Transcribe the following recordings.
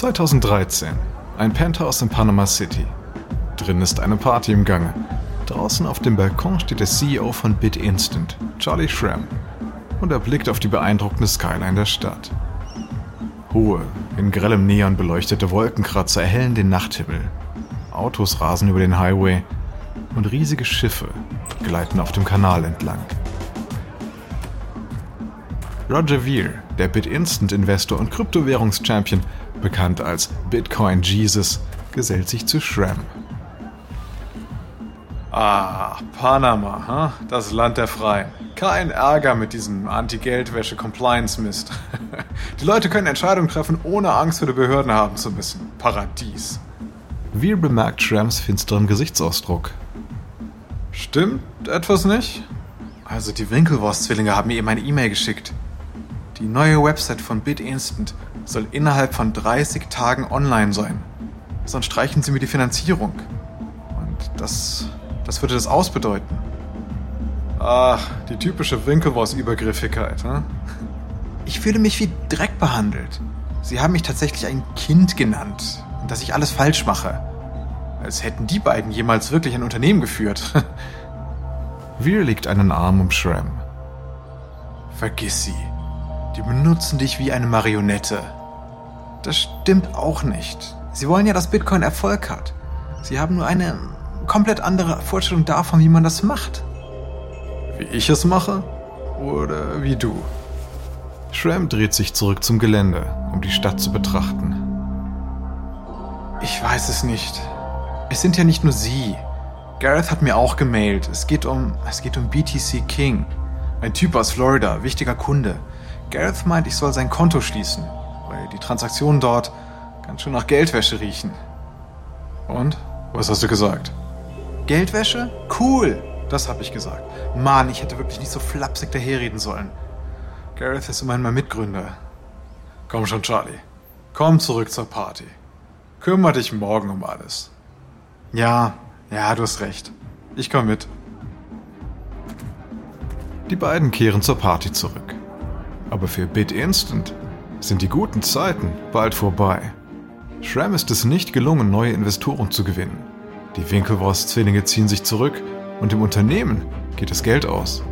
2013. Ein Penthouse in Panama City. Drin ist eine Party im Gange. Draußen auf dem Balkon steht der CEO von BitInstant, Charlie Schramm, und er blickt auf die beeindruckende Skyline der Stadt. Hohe, in grellem Neon beleuchtete Wolkenkratzer erhellen den Nachthimmel. Autos rasen über den Highway und riesige Schiffe gleiten auf dem Kanal entlang. Roger Veer, der BitInstant-Investor und Kryptowährungschampion, bekannt als Bitcoin Jesus, gesellt sich zu Shram. Ah, Panama, huh? das Land der Freien. Kein Ärger mit diesem Anti-Geldwäsche-Compliance-Mist. Die Leute können Entscheidungen treffen, ohne Angst vor den Behörden haben zu müssen. Paradies. Veer bemerkt Shrams finsteren Gesichtsausdruck. Stimmt etwas nicht? Also die Winkelwurst-Zwillinge haben mir eben eine E-Mail geschickt. Die neue Website von BitInstant soll innerhalb von 30 Tagen online sein. Sonst streichen sie mir die Finanzierung. Und das, das würde das ausbedeuten. Ach, die typische Winkelwurst-Übergriffigkeit, hm? Ich fühle mich wie Dreck behandelt. Sie haben mich tatsächlich ein Kind genannt und dass ich alles falsch mache. Als hätten die beiden jemals wirklich ein Unternehmen geführt. Veer legt einen Arm um Shram. Vergiss sie. Die benutzen dich wie eine Marionette. Das stimmt auch nicht. Sie wollen ja, dass Bitcoin Erfolg hat. Sie haben nur eine komplett andere Vorstellung davon, wie man das macht. Wie ich es mache? Oder wie du? Shram dreht sich zurück zum Gelände, um die Stadt zu betrachten. Ich weiß es nicht. Es sind ja nicht nur Sie. Gareth hat mir auch gemailt. Es geht um, es geht um BTC King. Ein Typ aus Florida, wichtiger Kunde. Gareth meint, ich soll sein Konto schließen, weil die Transaktionen dort ganz schön nach Geldwäsche riechen. Und? Was hast du gesagt? Geldwäsche? Cool! Das habe ich gesagt. Mann, ich hätte wirklich nicht so flapsig daherreden sollen. Gareth ist immerhin mein Mitgründer. Komm schon, Charlie. Komm zurück zur Party. Kümmer dich morgen um alles. Ja, ja, du hast recht. Ich komme mit. Die beiden kehren zur Party zurück. Aber für BitInstant sind die guten Zeiten bald vorbei. Schramm ist es nicht gelungen, neue Investoren zu gewinnen. Die Winkelwurst-Zwillinge ziehen sich zurück und im Unternehmen geht das Geld aus.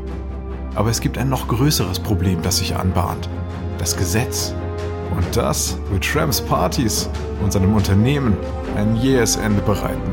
Aber es gibt ein noch größeres Problem, das sich anbahnt. Das Gesetz. Und das wird Shrams Partys und seinem Unternehmen ein jähes Ende bereiten.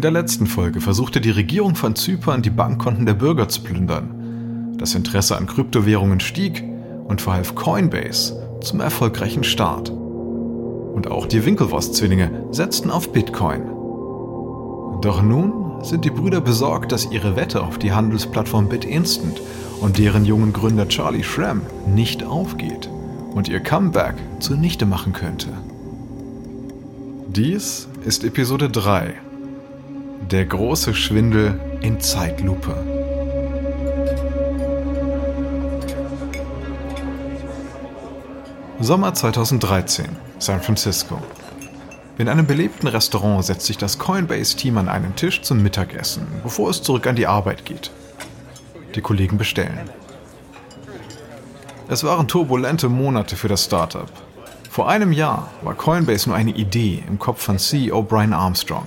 In der letzten Folge versuchte die Regierung von Zypern, die Bankkonten der Bürger zu plündern. Das Interesse an Kryptowährungen stieg und verhalf Coinbase zum erfolgreichen Start. Und auch die Winkelwurst-Zwillinge setzten auf Bitcoin. Doch nun sind die Brüder besorgt, dass ihre Wette auf die Handelsplattform BitInstant und deren jungen Gründer Charlie Schramm nicht aufgeht und ihr Comeback zunichte machen könnte. Dies ist Episode 3 der große Schwindel in Zeitlupe. Sommer 2013, San Francisco. In einem belebten Restaurant setzt sich das Coinbase-Team an einen Tisch zum Mittagessen, bevor es zurück an die Arbeit geht. Die Kollegen bestellen. Es waren turbulente Monate für das Startup. Vor einem Jahr war Coinbase nur eine Idee im Kopf von CEO Brian Armstrong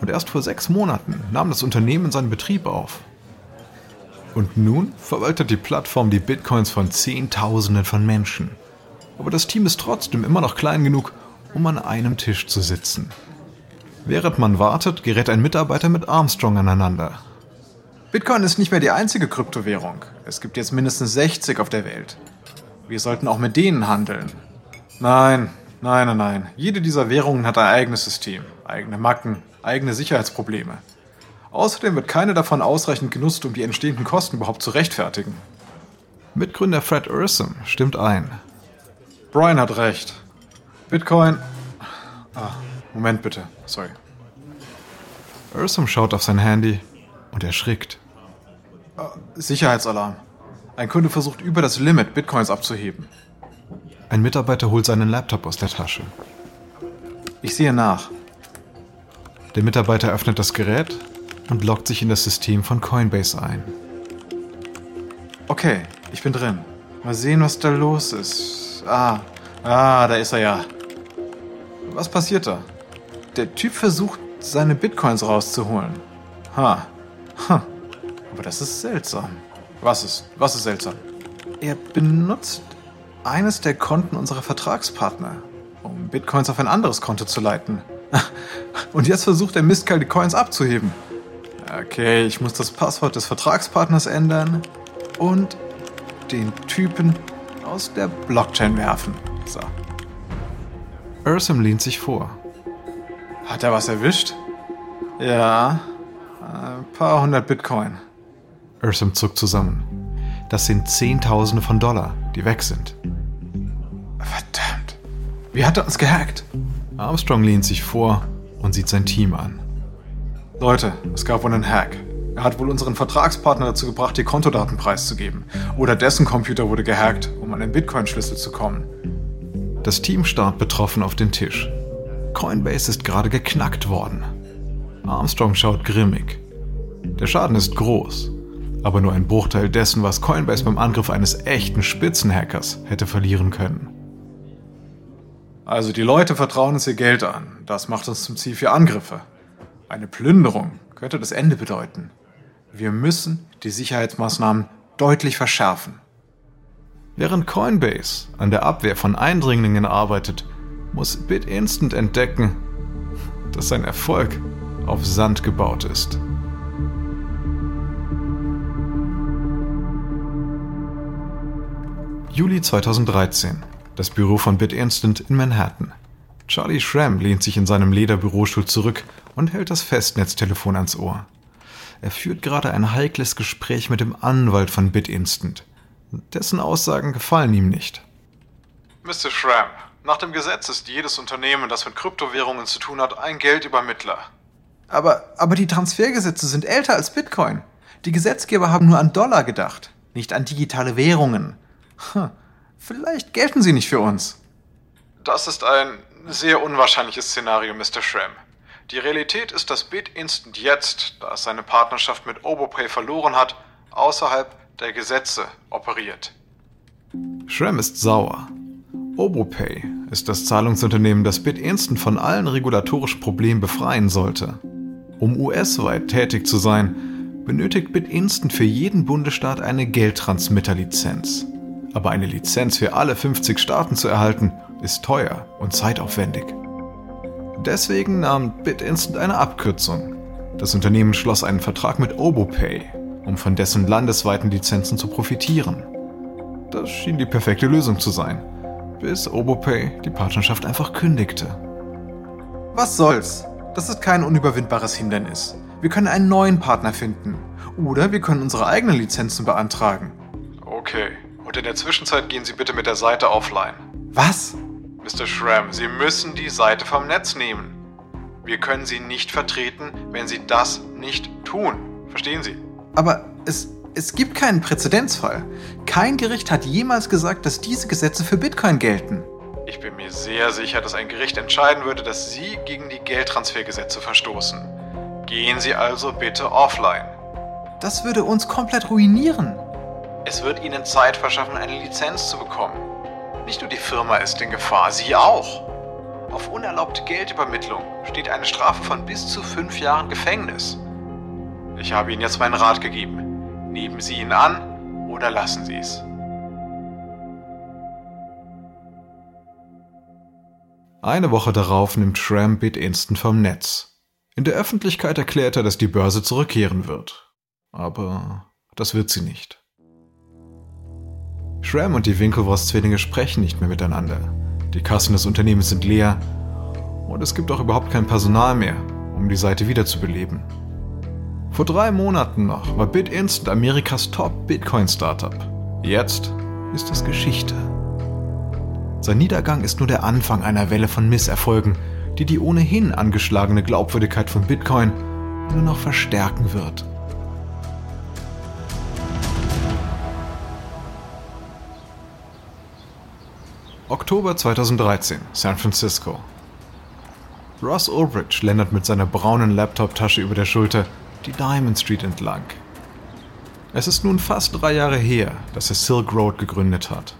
und erst vor sechs Monaten nahm das Unternehmen seinen Betrieb auf. Und nun verwaltet die Plattform die Bitcoins von Zehntausenden von Menschen. Aber das Team ist trotzdem immer noch klein genug, um an einem Tisch zu sitzen. Während man wartet, gerät ein Mitarbeiter mit Armstrong aneinander. Bitcoin ist nicht mehr die einzige Kryptowährung. Es gibt jetzt mindestens 60 auf der Welt. Wir sollten auch mit denen handeln. Nein, nein, nein, nein. Jede dieser Währungen hat ein eigenes System, eigene Macken, eigene Sicherheitsprobleme. Außerdem wird keine davon ausreichend genutzt, um die entstehenden Kosten überhaupt zu rechtfertigen. Mitgründer Fred Ursum stimmt ein. Brian hat recht. Bitcoin. Ah, Moment bitte. Sorry. Ursum schaut auf sein Handy und erschrickt. Sicherheitsalarm. Ein Kunde versucht über das Limit Bitcoins abzuheben. Ein Mitarbeiter holt seinen Laptop aus der Tasche. Ich sehe nach. Der Mitarbeiter öffnet das Gerät und loggt sich in das System von Coinbase ein. Okay, ich bin drin. Mal sehen, was da los ist. Ah, ah, da ist er ja. Was passiert da? Der Typ versucht, seine Bitcoins rauszuholen. Ha. Ha. Aber das ist seltsam. Was ist, was ist seltsam? Er benutzt eines der Konten unserer Vertragspartner, um Bitcoins auf ein anderes Konto zu leiten. Und jetzt versucht der Mistkerl, die Coins abzuheben. Okay, ich muss das Passwort des Vertragspartners ändern und den Typen aus der Blockchain werfen. So. Ursum lehnt sich vor. Hat er was erwischt? Ja, ein paar hundert Bitcoin. Ursum zuckt zusammen. Das sind Zehntausende von Dollar, die weg sind. Verdammt. Wie hat er uns gehackt? Armstrong lehnt sich vor und sieht sein Team an. Leute, es gab wohl einen Hack. Er hat wohl unseren Vertragspartner dazu gebracht, die Kontodaten preiszugeben. Oder dessen Computer wurde gehackt, um an den Bitcoin-Schlüssel zu kommen. Das Team starrt betroffen auf den Tisch. Coinbase ist gerade geknackt worden. Armstrong schaut grimmig. Der Schaden ist groß, aber nur ein Bruchteil dessen, was Coinbase beim Angriff eines echten Spitzenhackers hätte verlieren können. Also die Leute vertrauen uns ihr Geld an. Das macht uns zum Ziel für Angriffe. Eine Plünderung könnte das Ende bedeuten. Wir müssen die Sicherheitsmaßnahmen deutlich verschärfen. Während Coinbase an der Abwehr von Eindringlingen arbeitet, muss BitInstant entdecken, dass sein Erfolg auf Sand gebaut ist. Juli 2013. Das Büro von BitInstant in Manhattan. Charlie Schramm lehnt sich in seinem Lederbürostuhl zurück und hält das Festnetztelefon ans Ohr. Er führt gerade ein heikles Gespräch mit dem Anwalt von BitInstant. Dessen Aussagen gefallen ihm nicht. Mr. Schramm, nach dem Gesetz ist jedes Unternehmen, das mit Kryptowährungen zu tun hat, ein Geldübermittler. Aber, aber die Transfergesetze sind älter als Bitcoin. Die Gesetzgeber haben nur an Dollar gedacht, nicht an digitale Währungen. Hm, vielleicht gelten sie nicht für uns. Das ist ein sehr unwahrscheinliches Szenario, Mr. Schramm. Die Realität ist, dass BitInstant jetzt, da es seine Partnerschaft mit OboPay verloren hat, außerhalb der Gesetze operiert. Schramm ist sauer. OboPay ist das Zahlungsunternehmen, das BitInstant von allen regulatorischen Problemen befreien sollte. Um US-weit tätig zu sein, benötigt BitInstant für jeden Bundesstaat eine Geldtransmitterlizenz. Aber eine Lizenz für alle 50 Staaten zu erhalten, ist teuer und zeitaufwendig. Deswegen nahm BitInstant eine Abkürzung. Das Unternehmen schloss einen Vertrag mit OboPay, um von dessen landesweiten Lizenzen zu profitieren. Das schien die perfekte Lösung zu sein, bis OboPay die Partnerschaft einfach kündigte. Was soll's? Das ist kein unüberwindbares Hindernis. Wir können einen neuen Partner finden. Oder wir können unsere eigenen Lizenzen beantragen. Okay. Und in der Zwischenzeit gehen Sie bitte mit der Seite offline. Was? Mr. Schramm, Sie müssen die Seite vom Netz nehmen. Wir können Sie nicht vertreten, wenn Sie das nicht tun. Verstehen Sie? Aber es, es gibt keinen Präzedenzfall. Kein Gericht hat jemals gesagt, dass diese Gesetze für Bitcoin gelten. Ich bin mir sehr sicher, dass ein Gericht entscheiden würde, dass Sie gegen die Geldtransfergesetze verstoßen. Gehen Sie also bitte offline. Das würde uns komplett ruinieren. Es wird Ihnen Zeit verschaffen, eine Lizenz zu bekommen. Nicht nur die Firma ist in Gefahr, Sie auch. Auf unerlaubte Geldübermittlung steht eine Strafe von bis zu fünf Jahren Gefängnis. Ich habe Ihnen jetzt meinen Rat gegeben. Nehmen Sie ihn an oder lassen Sie es. Eine Woche darauf nimmt Schramm BitInstant vom Netz. In der Öffentlichkeit erklärt er, dass die Börse zurückkehren wird. Aber das wird sie nicht. Schramm und die Winkelwurst-Zwillinge sprechen nicht mehr miteinander. Die Kassen des Unternehmens sind leer und es gibt auch überhaupt kein Personal mehr, um die Seite wiederzubeleben. Vor drei Monaten noch war BitInstant Amerikas Top-Bitcoin-Startup. Jetzt ist es Geschichte. Sein Niedergang ist nur der Anfang einer Welle von Misserfolgen, die die ohnehin angeschlagene Glaubwürdigkeit von Bitcoin nur noch verstärken wird. Oktober 2013, San Francisco. Ross Ulbricht schlendert mit seiner braunen Laptop-Tasche über der Schulter die Diamond Street entlang. Es ist nun fast drei Jahre her, dass er Silk Road gegründet hat.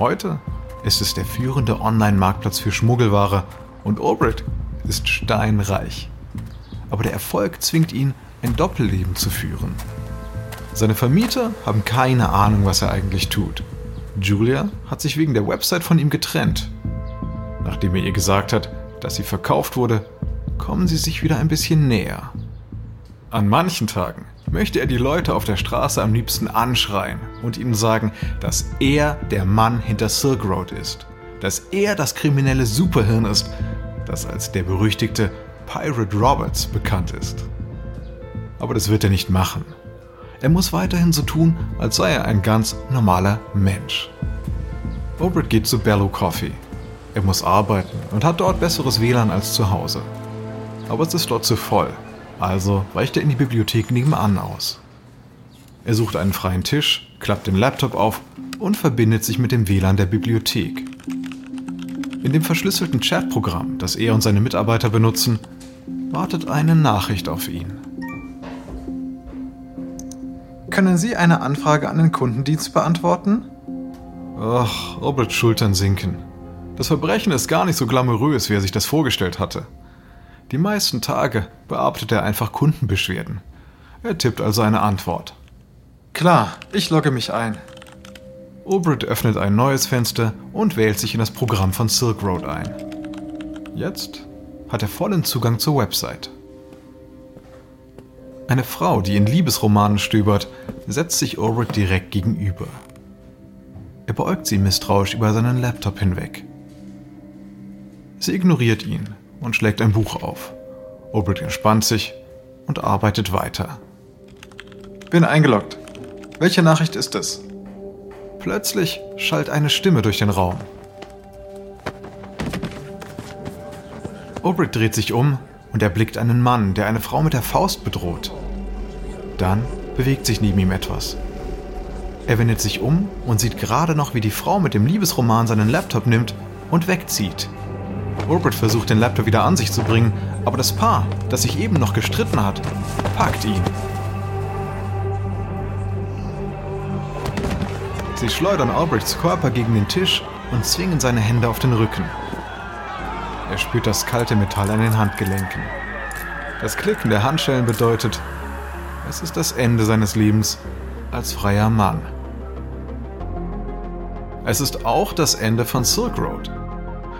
Heute ist es der führende Online-Marktplatz für Schmuggelware und Ulbricht ist steinreich. Aber der Erfolg zwingt ihn, ein Doppelleben zu führen. Seine Vermieter haben keine Ahnung, was er eigentlich tut. Julia hat sich wegen der Website von ihm getrennt. Nachdem er ihr gesagt hat, dass sie verkauft wurde, kommen sie sich wieder ein bisschen näher. An manchen Tagen möchte er die Leute auf der Straße am liebsten anschreien und ihnen sagen, dass er der Mann hinter Silk Road ist, dass er das kriminelle Superhirn ist, das als der berüchtigte Pirate Roberts bekannt ist. Aber das wird er nicht machen. Er muss weiterhin so tun, als sei er ein ganz normaler Mensch. Obert geht zu Bello Coffee. Er muss arbeiten und hat dort besseres WLAN als zu Hause. Aber es ist dort zu voll, also weicht er in die Bibliothek nebenan aus. Er sucht einen freien Tisch, klappt den Laptop auf und verbindet sich mit dem WLAN der Bibliothek. In dem verschlüsselten Chatprogramm, das er und seine Mitarbeiter benutzen, wartet eine Nachricht auf ihn. Können Sie eine Anfrage an den Kundendienst beantworten? Ach, Roberts Schultern sinken. Das Verbrechen ist gar nicht so glamourös, wie er sich das vorgestellt hatte. Die meisten Tage bearbeitet er einfach Kundenbeschwerden. Er tippt also eine Antwort. Klar, ich logge mich ein. Obrit öffnet ein neues Fenster und wählt sich in das Programm von Silk Road ein. Jetzt hat er vollen Zugang zur Website. Eine Frau, die in Liebesromanen stöbert, setzt sich Ulrich direkt gegenüber. Er beäugt sie misstrauisch über seinen Laptop hinweg. Sie ignoriert ihn und schlägt ein Buch auf. Ulrich entspannt sich und arbeitet weiter. Bin eingeloggt. Welche Nachricht ist es? Plötzlich schallt eine Stimme durch den Raum. Ulrich dreht sich um und erblickt einen Mann, der eine Frau mit der Faust bedroht. Dann bewegt sich neben ihm etwas. Er wendet sich um und sieht gerade noch, wie die Frau mit dem Liebesroman seinen Laptop nimmt und wegzieht. Rupert versucht den Laptop wieder an sich zu bringen, aber das Paar, das sich eben noch gestritten hat, packt ihn. Sie schleudern Albrechts Körper gegen den Tisch und zwingen seine Hände auf den Rücken. Er spürt das kalte Metall an den Handgelenken. Das Klicken der Handschellen bedeutet, es ist das Ende seines Lebens als freier Mann. Es ist auch das Ende von Silk Road.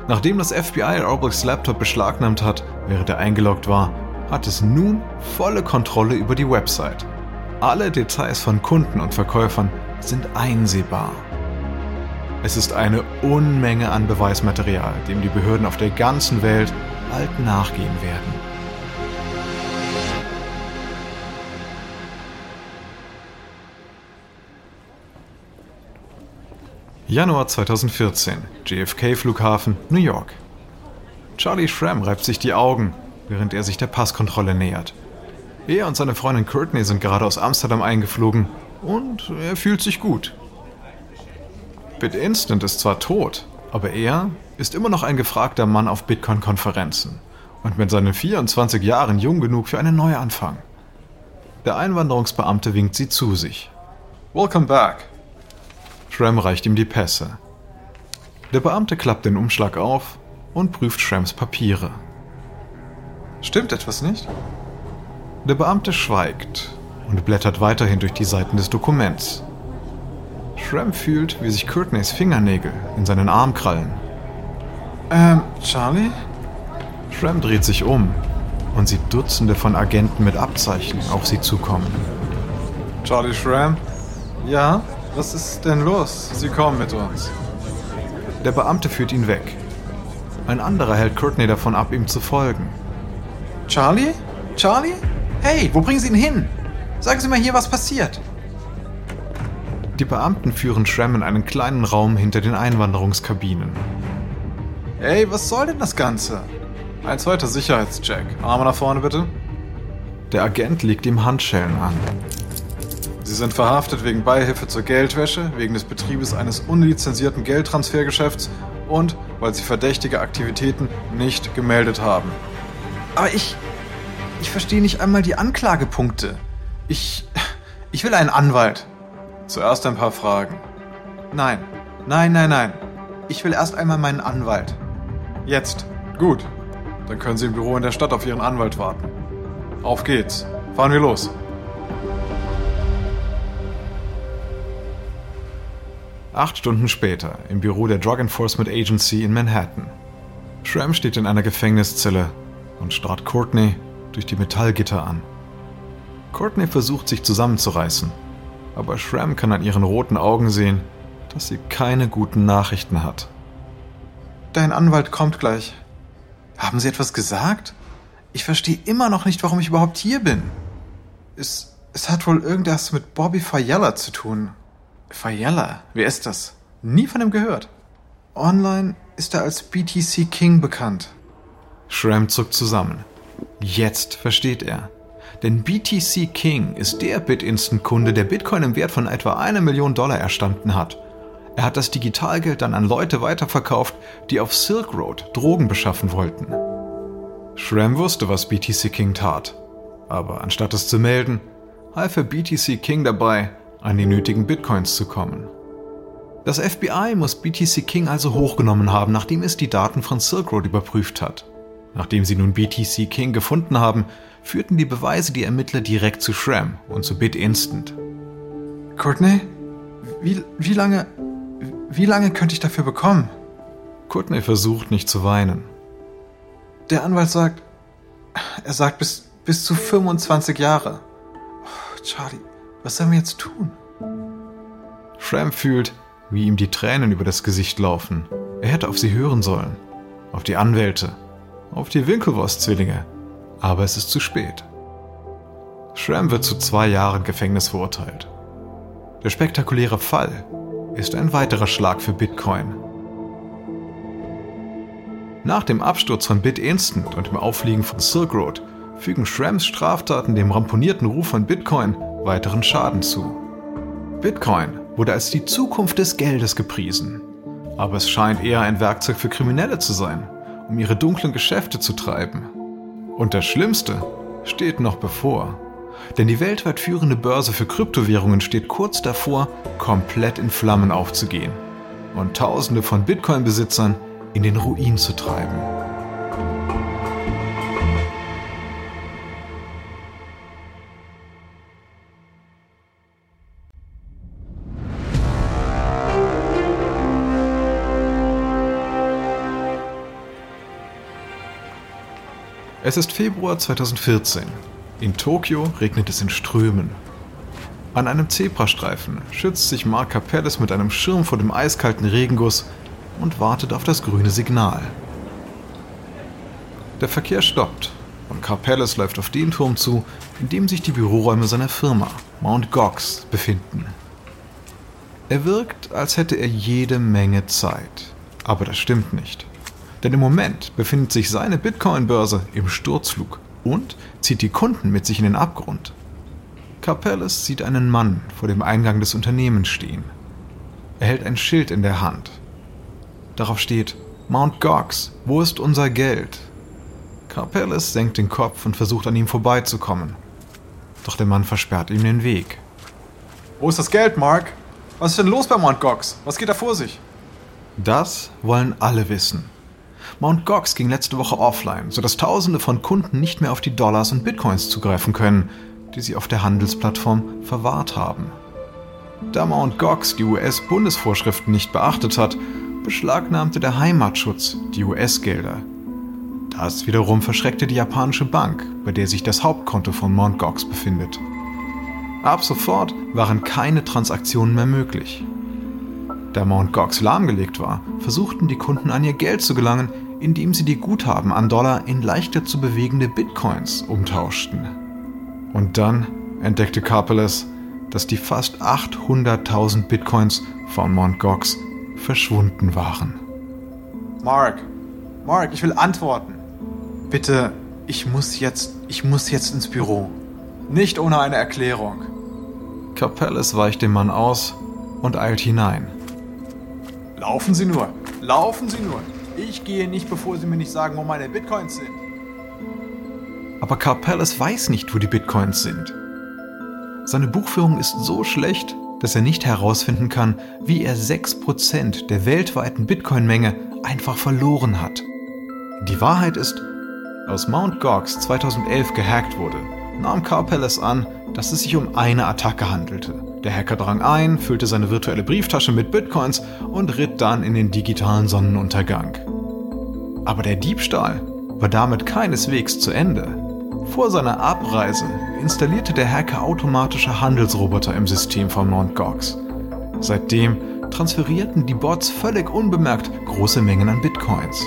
Nachdem das FBI Orbex Laptop beschlagnahmt hat, während er eingeloggt war, hat es nun volle Kontrolle über die Website. Alle Details von Kunden und Verkäufern sind einsehbar. Es ist eine Unmenge an Beweismaterial, dem die Behörden auf der ganzen Welt bald nachgehen werden. Januar 2014, JFK-Flughafen, New York. Charlie Schramm reibt sich die Augen, während er sich der Passkontrolle nähert. Er und seine Freundin Courtney sind gerade aus Amsterdam eingeflogen und er fühlt sich gut. BitInstant ist zwar tot, aber er ist immer noch ein gefragter Mann auf Bitcoin-Konferenzen und mit seinen 24 Jahren jung genug für einen Neuanfang. Der Einwanderungsbeamte winkt sie zu sich. Welcome back. Schramm reicht ihm die Pässe. Der Beamte klappt den Umschlag auf und prüft Shrams Papiere. Stimmt etwas nicht? Der Beamte schweigt und blättert weiterhin durch die Seiten des Dokuments. Schramm fühlt, wie sich Courtneys Fingernägel in seinen Arm krallen. Ähm, Charlie? Schramm dreht sich um und sieht Dutzende von Agenten mit Abzeichen auf sie zukommen. Charlie Schramm? Ja? Was ist denn los? Sie kommen mit uns. Der Beamte führt ihn weg. Ein anderer hält Courtney davon ab, ihm zu folgen. Charlie? Charlie? Hey, wo bringen Sie ihn hin? Sagen Sie mal hier, was passiert. Die Beamten führen Shram in einen kleinen Raum hinter den Einwanderungskabinen. Ey, was soll denn das Ganze? Ein zweiter Sicherheitscheck. Arme nach vorne bitte. Der Agent legt ihm Handschellen an. Sie sind verhaftet wegen Beihilfe zur Geldwäsche, wegen des Betriebes eines unlizenzierten Geldtransfergeschäfts und weil Sie verdächtige Aktivitäten nicht gemeldet haben. Aber ich. Ich verstehe nicht einmal die Anklagepunkte. Ich. Ich will einen Anwalt. Zuerst ein paar Fragen. Nein. Nein, nein, nein. Ich will erst einmal meinen Anwalt. Jetzt. Gut. Dann können Sie im Büro in der Stadt auf Ihren Anwalt warten. Auf geht's. Fahren wir los. Acht Stunden später im Büro der Drug Enforcement Agency in Manhattan. Shram steht in einer Gefängniszelle und starrt Courtney durch die Metallgitter an. Courtney versucht sich zusammenzureißen, aber Shram kann an ihren roten Augen sehen, dass sie keine guten Nachrichten hat. Dein Anwalt kommt gleich. Haben Sie etwas gesagt? Ich verstehe immer noch nicht, warum ich überhaupt hier bin. Es, es hat wohl irgendwas mit Bobby Fayella zu tun. Fayella? Wer ist das? Nie von ihm gehört. Online ist er als BTC King bekannt. Shram zuckt zusammen. Jetzt versteht er. Denn BTC King ist der Bit-Instant-Kunde, der Bitcoin im Wert von etwa eine Million Dollar erstanden hat. Er hat das Digitalgeld dann an Leute weiterverkauft, die auf Silk Road Drogen beschaffen wollten. Shram wusste, was BTC King tat. Aber anstatt es zu melden, half er BTC King dabei, an die nötigen Bitcoins zu kommen. Das FBI muss BTC King also hochgenommen haben, nachdem es die Daten von Silk Road überprüft hat. Nachdem sie nun BTC King gefunden haben, führten die Beweise die Ermittler direkt zu Shram und zu BitInstant. Courtney? Wie, wie lange. Wie lange könnte ich dafür bekommen? Courtney versucht nicht zu weinen. Der Anwalt sagt. Er sagt bis, bis zu 25 Jahre. Oh, Charlie, was sollen wir jetzt tun? Shram fühlt, wie ihm die Tränen über das Gesicht laufen. Er hätte auf sie hören sollen. Auf die Anwälte. Auf die Winkelwurst-Zwillinge. Aber es ist zu spät. Shram wird zu zwei Jahren Gefängnis verurteilt. Der spektakuläre Fall ist ein weiterer Schlag für Bitcoin. Nach dem Absturz von BitInstant und dem Auffliegen von Silk Road fügen Shrams Straftaten dem ramponierten Ruf von Bitcoin weiteren Schaden zu. Bitcoin wurde als die Zukunft des Geldes gepriesen. Aber es scheint eher ein Werkzeug für Kriminelle zu sein, um ihre dunklen Geschäfte zu treiben. Und das Schlimmste steht noch bevor. Denn die weltweit führende Börse für Kryptowährungen steht kurz davor, komplett in Flammen aufzugehen und Tausende von Bitcoin-Besitzern in den Ruin zu treiben. Es ist Februar 2014. In Tokio regnet es in Strömen. An einem Zebrastreifen schützt sich Mark Capellis mit einem Schirm vor dem eiskalten Regenguss und wartet auf das grüne Signal. Der Verkehr stoppt und Capellis läuft auf den Turm zu, in dem sich die Büroräume seiner Firma, Mount Gox, befinden. Er wirkt, als hätte er jede Menge Zeit. Aber das stimmt nicht. Denn im Moment befindet sich seine Bitcoin-Börse im Sturzflug und zieht die Kunden mit sich in den Abgrund. Capellis sieht einen Mann vor dem Eingang des Unternehmens stehen. Er hält ein Schild in der Hand. Darauf steht Mount Gox, wo ist unser Geld? Capellis senkt den Kopf und versucht an ihm vorbeizukommen. Doch der Mann versperrt ihm den Weg. Wo ist das Geld, Mark? Was ist denn los bei Mount Gox? Was geht da vor sich? Das wollen alle wissen. Mount Gox ging letzte Woche offline, sodass Tausende von Kunden nicht mehr auf die Dollars und Bitcoins zugreifen können, die sie auf der Handelsplattform verwahrt haben. Da Mount Gox die US-Bundesvorschriften nicht beachtet hat, beschlagnahmte der Heimatschutz die US-Gelder. Das wiederum verschreckte die japanische Bank, bei der sich das Hauptkonto von Mount Gox befindet. Ab sofort waren keine Transaktionen mehr möglich. Da Mount Gox lahmgelegt war, versuchten die Kunden an ihr Geld zu gelangen, indem sie die Guthaben an Dollar in leichter zu bewegende Bitcoins umtauschten. Und dann entdeckte Karpeles, dass die fast 800.000 Bitcoins von Mt. Gox verschwunden waren. Mark, Mark, ich will antworten. Bitte, ich muss jetzt, ich muss jetzt ins Büro. Nicht ohne eine Erklärung. Capellis weicht dem Mann aus und eilt hinein. Laufen Sie nur, laufen Sie nur. Ich gehe nicht, bevor Sie mir nicht sagen, wo meine Bitcoins sind. Aber Carpellis weiß nicht, wo die Bitcoins sind. Seine Buchführung ist so schlecht, dass er nicht herausfinden kann, wie er 6% der weltweiten Bitcoin-Menge einfach verloren hat. Die Wahrheit ist, als Mt. Gox 2011 gehackt wurde, nahm Carpellis an, dass es sich um eine Attacke handelte. Der Hacker drang ein, füllte seine virtuelle Brieftasche mit Bitcoins und ritt dann in den digitalen Sonnenuntergang. Aber der Diebstahl war damit keineswegs zu Ende. Vor seiner Abreise installierte der Hacker automatische Handelsroboter im System von Mt. Gox. Seitdem transferierten die Bots völlig unbemerkt große Mengen an Bitcoins.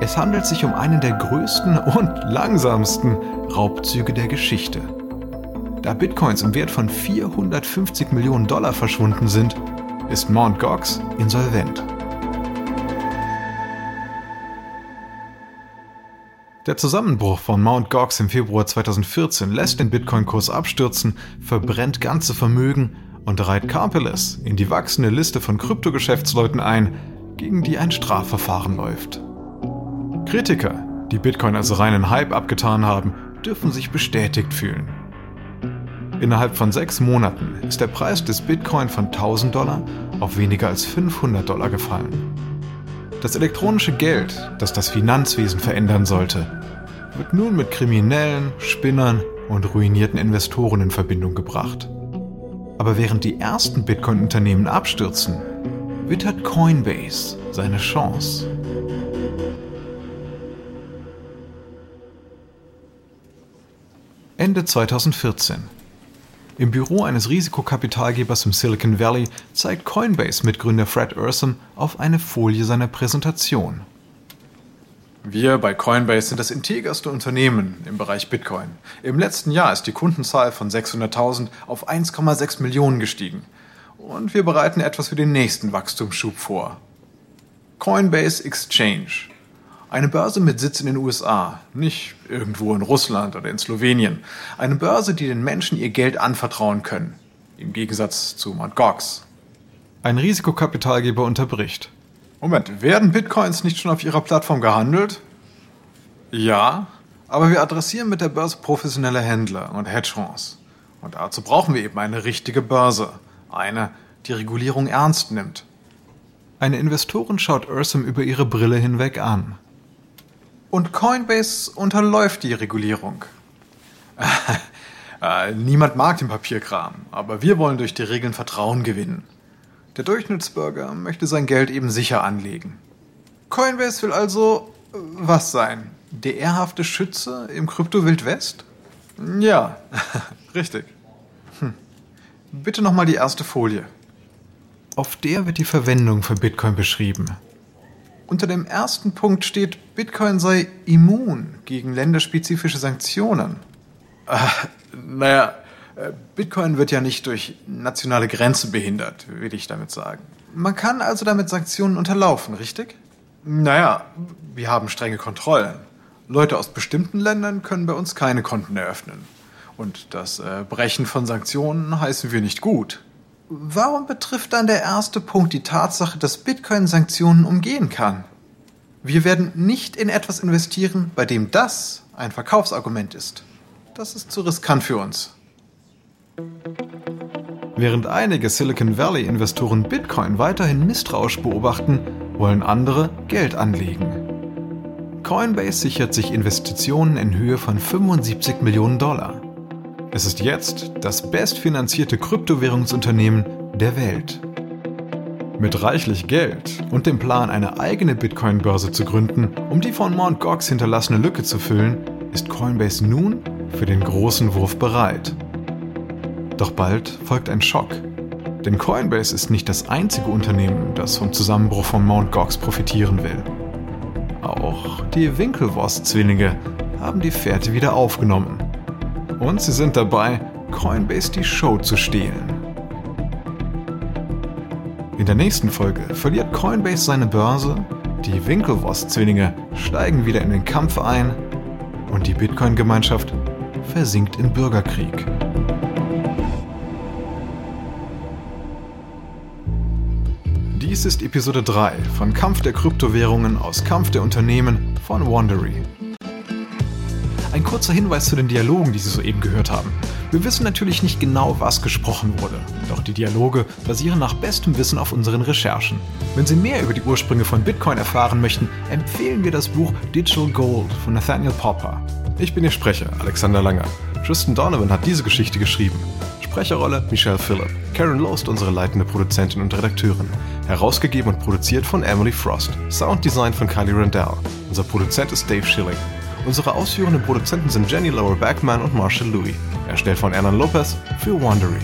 Es handelt sich um einen der größten und langsamsten Raubzüge der Geschichte. Da Bitcoins im Wert von 450 Millionen Dollar verschwunden sind, ist Mt. Gox insolvent. Der Zusammenbruch von Mt. Gox im Februar 2014 lässt den Bitcoin-Kurs abstürzen, verbrennt ganze Vermögen und reiht Carpeles in die wachsende Liste von Kryptogeschäftsleuten ein, gegen die ein Strafverfahren läuft. Kritiker, die Bitcoin als reinen Hype abgetan haben, dürfen sich bestätigt fühlen. Innerhalb von sechs Monaten ist der Preis des Bitcoin von 1000 Dollar auf weniger als 500 Dollar gefallen. Das elektronische Geld, das das Finanzwesen verändern sollte, wird nun mit Kriminellen, Spinnern und ruinierten Investoren in Verbindung gebracht. Aber während die ersten Bitcoin-Unternehmen abstürzen, wittert Coinbase seine Chance. Ende 2014 im Büro eines Risikokapitalgebers im Silicon Valley zeigt Coinbase-Mitgründer Fred Ursum auf eine Folie seiner Präsentation. Wir bei Coinbase sind das integerste Unternehmen im Bereich Bitcoin. Im letzten Jahr ist die Kundenzahl von 600.000 auf 1,6 Millionen gestiegen. Und wir bereiten etwas für den nächsten Wachstumsschub vor. Coinbase Exchange eine Börse mit Sitz in den USA, nicht irgendwo in Russland oder in Slowenien. Eine Börse, die den Menschen ihr Geld anvertrauen können. Im Gegensatz zu Mt. Gox. Ein Risikokapitalgeber unterbricht. Moment, werden Bitcoins nicht schon auf Ihrer Plattform gehandelt? Ja, aber wir adressieren mit der Börse professionelle Händler und Hedgefonds. Und dazu brauchen wir eben eine richtige Börse. Eine, die Regulierung ernst nimmt. Eine Investorin schaut Ursum über ihre Brille hinweg an. Und Coinbase unterläuft die Regulierung. Äh, niemand mag den Papierkram, aber wir wollen durch die Regeln Vertrauen gewinnen. Der Durchschnittsbürger möchte sein Geld eben sicher anlegen. Coinbase will also äh, was sein? Der ehrhafte Schütze im Krypto-Wildwest? Ja, richtig. Hm. Bitte nochmal die erste Folie. Auf der wird die Verwendung von Bitcoin beschrieben. Unter dem ersten Punkt steht, Bitcoin sei immun gegen länderspezifische Sanktionen. Äh, naja, Bitcoin wird ja nicht durch nationale Grenzen behindert, will ich damit sagen. Man kann also damit Sanktionen unterlaufen, richtig? Naja, wir haben strenge Kontrollen. Leute aus bestimmten Ländern können bei uns keine Konten eröffnen. Und das äh, Brechen von Sanktionen heißen wir nicht gut. Warum betrifft dann der erste Punkt die Tatsache, dass Bitcoin Sanktionen umgehen kann? Wir werden nicht in etwas investieren, bei dem das ein Verkaufsargument ist. Das ist zu riskant für uns. Während einige Silicon Valley-Investoren Bitcoin weiterhin misstrauisch beobachten, wollen andere Geld anlegen. Coinbase sichert sich Investitionen in Höhe von 75 Millionen Dollar. Es ist jetzt das bestfinanzierte Kryptowährungsunternehmen der Welt. Mit reichlich Geld und dem Plan, eine eigene Bitcoin-Börse zu gründen, um die von Mt. Gox hinterlassene Lücke zu füllen, ist Coinbase nun für den großen Wurf bereit. Doch bald folgt ein Schock. Denn Coinbase ist nicht das einzige Unternehmen, das vom Zusammenbruch von Mt. Gox profitieren will. Auch die Winklevoss-Zwillinge haben die Fährte wieder aufgenommen und sie sind dabei, Coinbase die Show zu stehlen. In der nächsten Folge verliert Coinbase seine Börse, die Winklevoss-Zwillinge steigen wieder in den Kampf ein und die Bitcoin-Gemeinschaft versinkt im Bürgerkrieg. Dies ist Episode 3 von Kampf der Kryptowährungen aus Kampf der Unternehmen von Wandery. Ein kurzer Hinweis zu den Dialogen, die Sie soeben gehört haben. Wir wissen natürlich nicht genau, was gesprochen wurde, doch die Dialoge basieren nach bestem Wissen auf unseren Recherchen. Wenn Sie mehr über die Ursprünge von Bitcoin erfahren möchten, empfehlen wir das Buch Digital Gold von Nathaniel Popper. Ich bin Ihr Sprecher, Alexander Langer. Tristan Donovan hat diese Geschichte geschrieben. Sprecherrolle Michelle Phillip. Karen Lost unsere leitende Produzentin und Redakteurin. Herausgegeben und produziert von Emily Frost. Sounddesign von Kylie Randell. Unser Produzent ist Dave Schilling. Unsere ausführenden Produzenten sind Jenny Laura Backman und Marshall Louis. Erstellt von Ernan Lopez für Wandery.